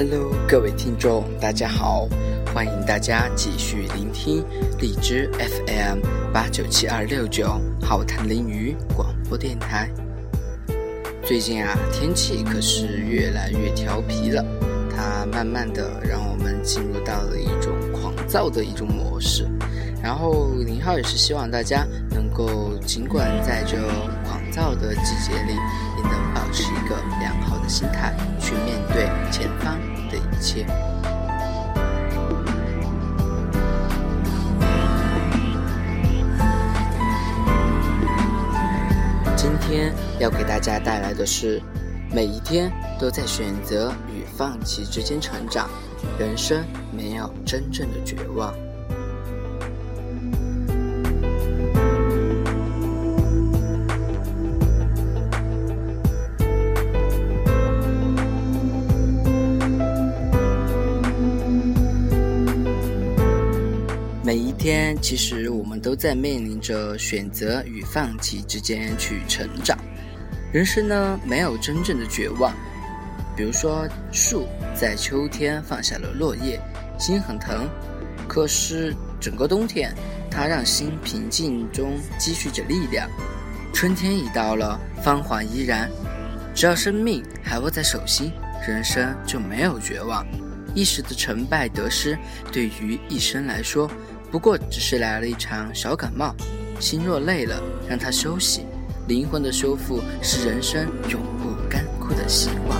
Hello，各位听众，大家好，欢迎大家继续聆听荔枝 FM 八九七二六九好谈林鱼广播电台。最近啊，天气可是越来越调皮了，它慢慢的让我们进入到了一种狂躁的一种模式。然后林浩也是希望大家能够尽管在这狂躁的季节里，能保持一个良好的心态去面对前方的一切。今天要给大家带来的是，每一天都在选择与放弃之间成长，人生没有真正的绝望。天，其实我们都在面临着选择与放弃之间去成长。人生呢，没有真正的绝望。比如说，树在秋天放下了落叶，心很疼。可是整个冬天，它让心平静中积蓄着力量。春天已到了，芳华依然。只要生命还握在手心，人生就没有绝望。一时的成败得失，对于一生来说。不过只是来了一场小感冒，心若累了，让他休息。灵魂的修复是人生永不干枯的希望。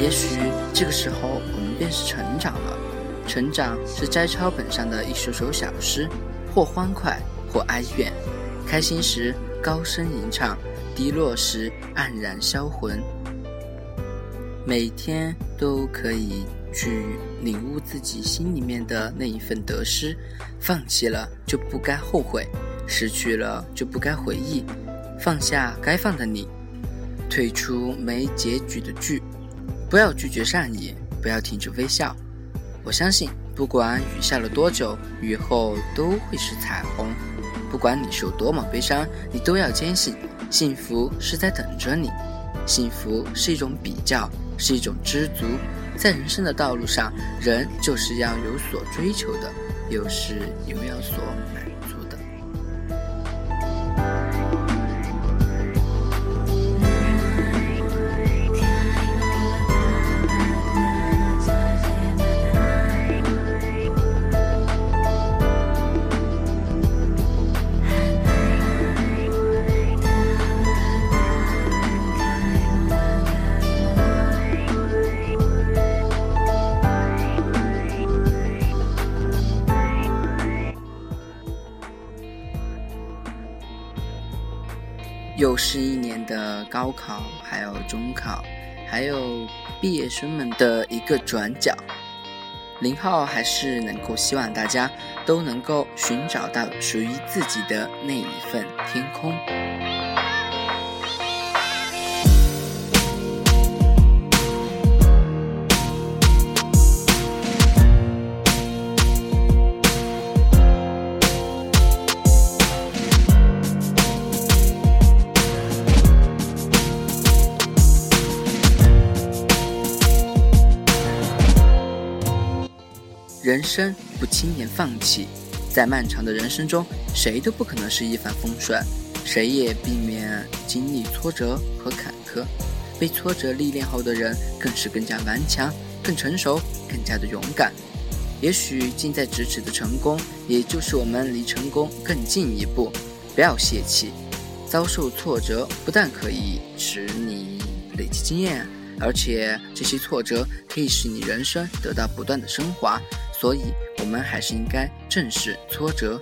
也许这个时候我们便是成长了。成长是摘抄本上的一首首小诗，或欢快，或哀怨。开心时高声吟唱，低落时黯然销魂。每天都可以去领悟自己心里面的那一份得失，放弃了就不该后悔，失去了就不该回忆，放下该放的你，退出没结局的剧，不要拒绝善意，不要停止微笑。我相信，不管雨下了多久，雨后都会是彩虹。不管你是有多么悲伤，你都要坚信，幸福是在等着你。幸福是一种比较，是一种知足。在人生的道路上，人就是要有所追求的，有时又要所又是一年的高考，还有中考，还有毕业生们的一个转角。林浩还是能够希望大家都能够寻找到属于自己的那一份天空。生不轻言放弃，在漫长的人生中，谁都不可能是一帆风顺，谁也避免经历挫折和坎坷。被挫折历练后的人，更是更加顽强、更成熟、更加的勇敢。也许近在咫尺的成功，也就是我们离成功更近一步。不要泄气，遭受挫折不但可以使你累积经验，而且这些挫折可以使你人生得到不断的升华。所以，我们还是应该正视挫折。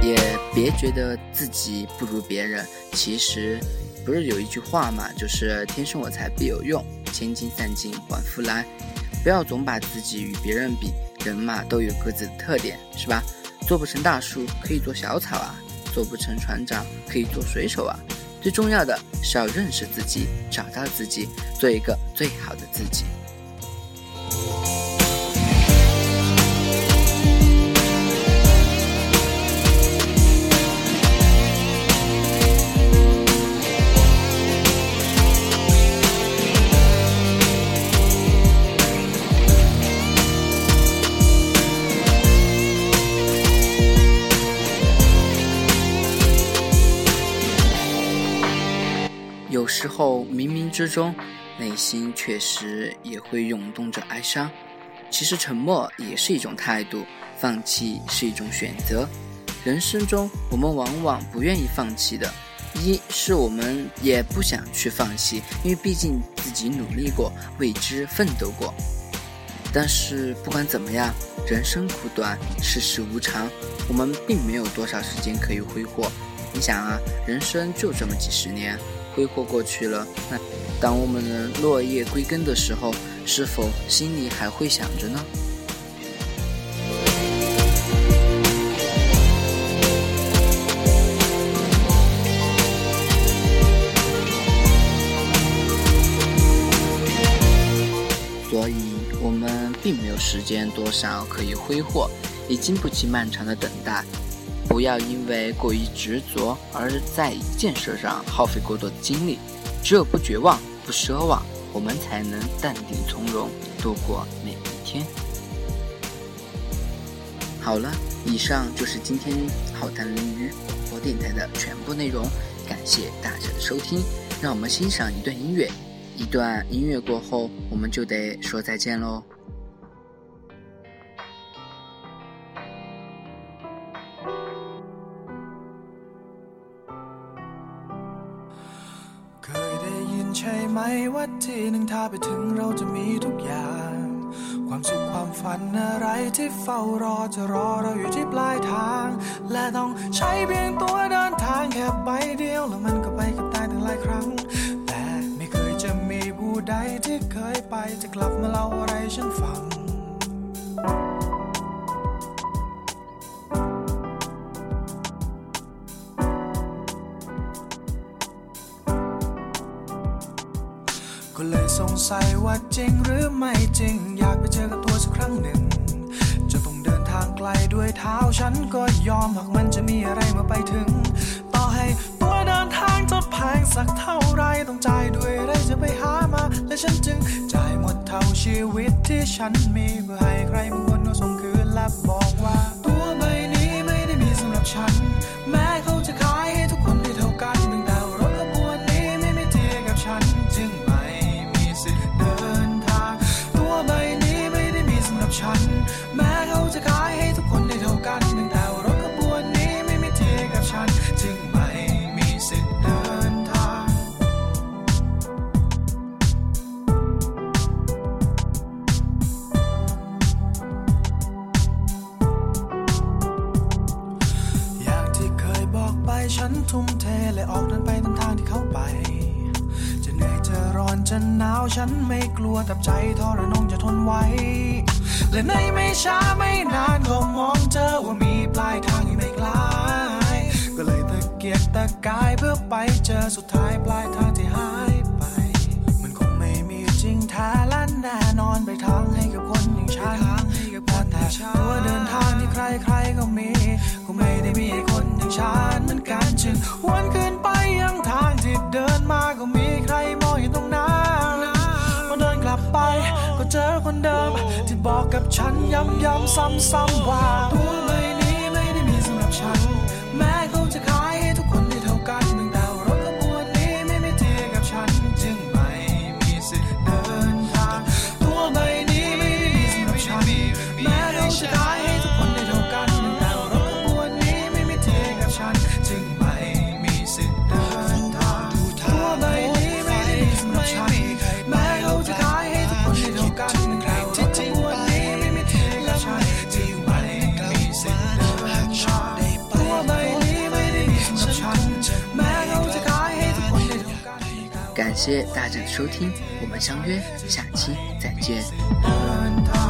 也别觉得自己不如别人。其实，不是有一句话嘛，就是“天生我材必有用，千金散尽还复来”。不要总把自己与别人比，人嘛都有各自的特点，是吧？做不成大树，可以做小草啊；做不成船长，可以做水手啊。最重要的是要认识自己，找到自己，做一个最好的自己。时候冥冥之中，内心确实也会涌动着哀伤。其实沉默也是一种态度，放弃是一种选择。人生中，我们往往不愿意放弃的，一是我们也不想去放弃，因为毕竟自己努力过，为之奋斗过。但是不管怎么样，人生苦短，世事无常，我们并没有多少时间可以挥霍。你想啊，人生就这么几十年。挥霍过去了，那当我们落叶归根的时候，是否心里还会想着呢？所以，我们并没有时间多少可以挥霍，也经不起漫长的等待。不要因为过于执着而在一件事上耗费过多的精力。只有不绝望、不奢望，我们才能淡定从容度过每一天。好了，以上就是今天好谈人鱼广播电台的全部内容。感谢大家的收听，让我们欣赏一段音乐。一段音乐过后，我们就得说再见喽。 ไหมว่าที่หนึ่งถ้าไปถึงเราจะมีทุกอย่าง ความสุขความฝันอะไรที่เฝ้ารอจะรอเราอยู่ที่ปลายทาง และต้องใช้เพียงตัวเดินทางแค่ใบเดียวแล้วมันก็ไปกับตายตั้งหลายครั้ง แต่ไม่เคยจะมีผู้ใดที่เคยไปจะกลับมาเล่าอะไรฉันฟัง สัยว่าจริงหรือไม่จริง อยากไปเจอกับตัวสักครั้งหนึ่ง จะต้องเดินทางไกลด้วยเท้าฉันก็ยอมหากมันจะมีอะไรมาไปถึง ต่อให้ตัวเดินทางจะแพงสักเท่าไรต้องจ่ายด้วยอะไรจะไปหามา และฉันจึงจ่ายหมดเท่าชีวิตที่ฉันมีเพื่อให้ใครบางคนมาส่งคืนและบอกว่า ตัวใบนี้ไม่ได้มีสำหรับฉัน แม้เขาจะขายให้ทุกคนได้เท่ากันแต่รถขบวนนี้ไม่มีเทียกับฉัน ทุ่มเทและออกเดินไปตามทางที่เขาไป จะเหนื่อยจะร้อนจะหนาวฉันไม่กลัวกับใจทรนงจะทนไว้ และในไม่ช้าไม่นานก็มองเจอว่ามีปลายทางอยู่ไม่ไกลก็เลยตะเกียกตะกายเพื่อไปเจอสุดท้ายปลายทางที่หายไป มันคงไม่มีจริงแท้และแน่นอนไปทางให้กับคนอย่างฉันแต่ตัวเดินทางที่ใครๆก็มีก็ไม่ได้มี ให้คนอย่างฉันเหมือนกันจึงวนขึ้นไปยังทางที่เดินมาก็มีใครมองอยู่ตรงนั้นพอเดินกลับไปก็เจอคนเดิม ที่บอกกับฉันย้ำๆซ้ำๆว่าตัวใบนี้ไม่ได้มีสำหรับฉัน 感谢大家的收听我们相约下期再见。